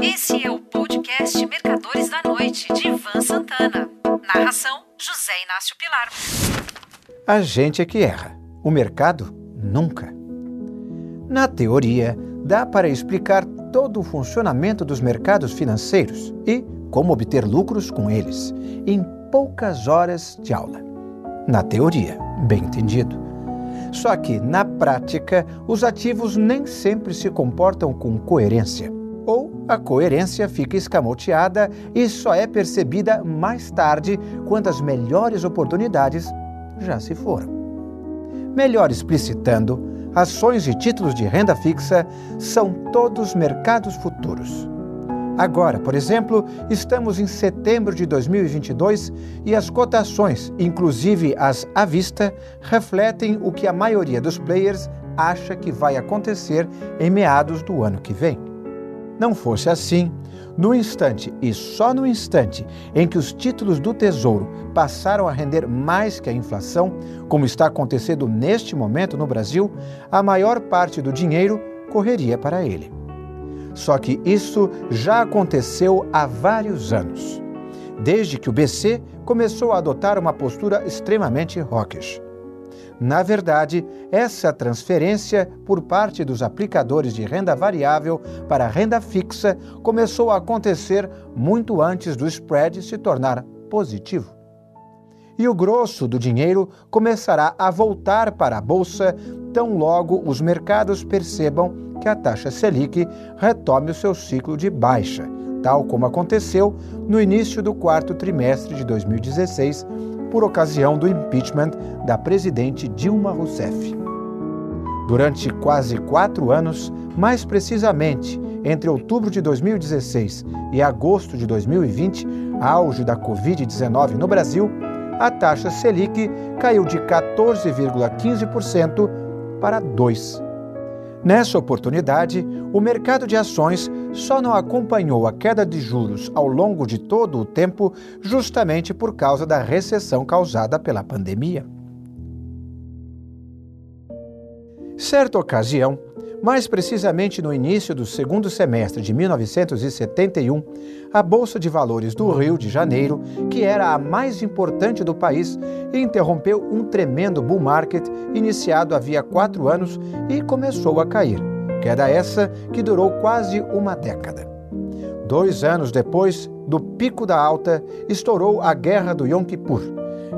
Esse é o podcast Mercadores da Noite, de Ivan Santana. Narração: José Inácio Pilar. A gente é que erra, o mercado nunca. Na teoria, dá para explicar todo o funcionamento dos mercados financeiros e como obter lucros com eles em poucas horas de aula. Na teoria, bem entendido. Só que, na prática, os ativos nem sempre se comportam com coerência. A coerência fica escamoteada e só é percebida mais tarde, quando as melhores oportunidades já se foram. Melhor explicitando, ações e títulos de renda fixa são todos mercados futuros. Agora, por exemplo, estamos em setembro de 2022 e as cotações, inclusive as à vista, refletem o que a maioria dos players acha que vai acontecer em meados do ano que vem. Não fosse assim, no instante e só no instante em que os títulos do Tesouro passaram a render mais que a inflação, como está acontecendo neste momento no Brasil, a maior parte do dinheiro correria para ele. Só que isso já aconteceu há vários anos, desde que o BC começou a adotar uma postura extremamente hawkish. Na verdade, essa transferência por parte dos aplicadores de renda variável para renda fixa começou a acontecer muito antes do spread se tornar positivo. E o grosso do dinheiro começará a voltar para a bolsa tão logo os mercados percebam que a taxa Selic retome o seu ciclo de baixa, tal como aconteceu no início do quarto trimestre de 2016 por ocasião do impeachment da presidente Dilma Rousseff. Durante quase quatro anos, mais precisamente entre outubro de 2016 e agosto de 2020, auge da Covid-19 no Brasil, a taxa Selic caiu de 14,15% para 2%. Nessa oportunidade, o mercado de ações só não acompanhou a queda de juros ao longo de todo o tempo, justamente por causa da recessão causada pela pandemia. Certa ocasião, mais precisamente no início do segundo semestre de 1971, a Bolsa de Valores do Rio de Janeiro, que era a mais importante do país, interrompeu um tremendo bull market iniciado havia quatro anos e começou a cair. Queda essa que durou quase uma década. Dois anos depois do pico da alta, estourou a Guerra do Yom Kippur,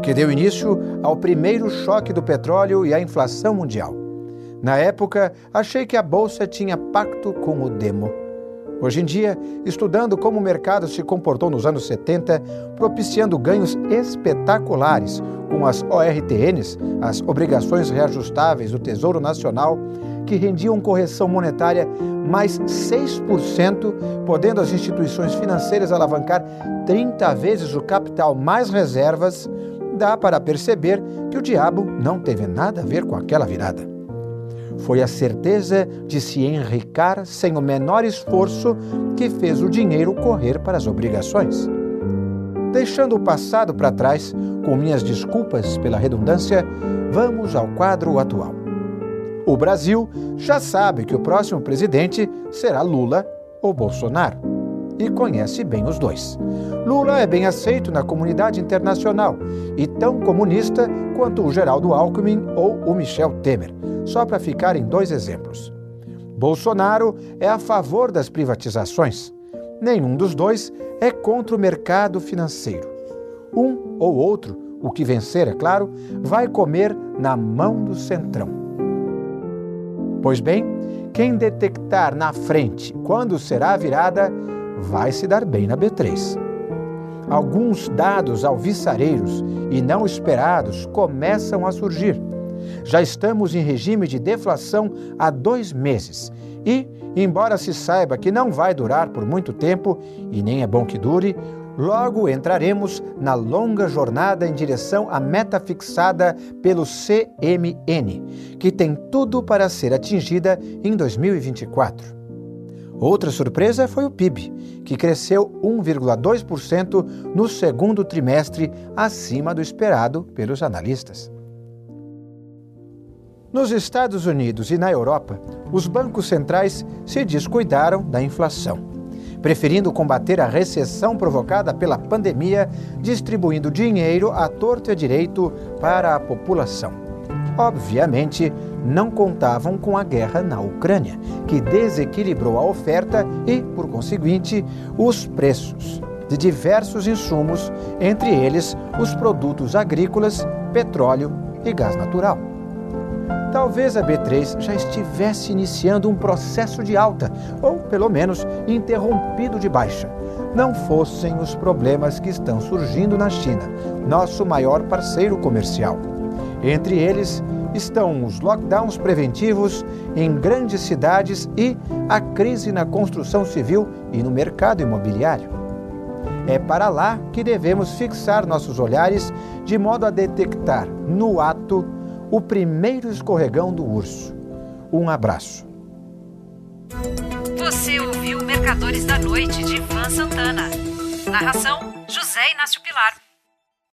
que deu início ao primeiro choque do petróleo e à inflação mundial. Na época, achei que a bolsa tinha pacto com o demo. Hoje em dia, estudando como o mercado se comportou nos anos 70, propiciando ganhos espetaculares com as ORTNs, as obrigações reajustáveis do Tesouro Nacional, que rendiam correção monetária mais 6%, podendo as instituições financeiras alavancar 30 vezes o capital mais reservas, dá para perceber que o diabo não teve nada a ver com aquela virada foi a certeza de se enricar sem o menor esforço que fez o dinheiro correr para as obrigações. Deixando o passado para trás, com minhas desculpas pela redundância, vamos ao quadro atual. O Brasil já sabe que o próximo presidente será Lula ou Bolsonaro e conhece bem os dois. Lula é bem aceito na comunidade internacional e tão comunista quanto o Geraldo Alckmin ou o Michel Temer, só para ficar em dois exemplos. Bolsonaro é a favor das privatizações. Nenhum dos dois é contra o mercado financeiro. Um ou outro, o que vencer, é claro, vai comer na mão do centrão. Pois bem, quem detectar na frente quando será a virada vai se dar bem na B3. Alguns dados alvissareiros e não esperados começam a surgir. Já estamos em regime de deflação há dois meses e, embora se saiba que não vai durar por muito tempo, e nem é bom que dure, logo entraremos na longa jornada em direção à meta fixada pelo CMN, que tem tudo para ser atingida em 2024. Outra surpresa foi o PIB, que cresceu 1,2% no segundo trimestre, acima do esperado pelos analistas. Nos Estados Unidos e na Europa, os bancos centrais se descuidaram da inflação. preferindo combater a recessão provocada pela pandemia, distribuindo dinheiro à torto e à direito para a população. Obviamente, não contavam com a guerra na Ucrânia, que desequilibrou a oferta e, por conseguinte, os preços de diversos insumos, entre eles os produtos agrícolas, petróleo e gás natural. Talvez a B3 já estivesse iniciando um processo de alta, ou pelo menos interrompido de baixa. Não fossem os problemas que estão surgindo na China, nosso maior parceiro comercial. Entre eles estão os lockdowns preventivos em grandes cidades e a crise na construção civil e no mercado imobiliário. É para lá que devemos fixar nossos olhares de modo a detectar no ato o primeiro escorregão do urso. Um abraço. Você ouviu Mercadores da Noite de Ivan Santana. Narração: José Inácio Pilar.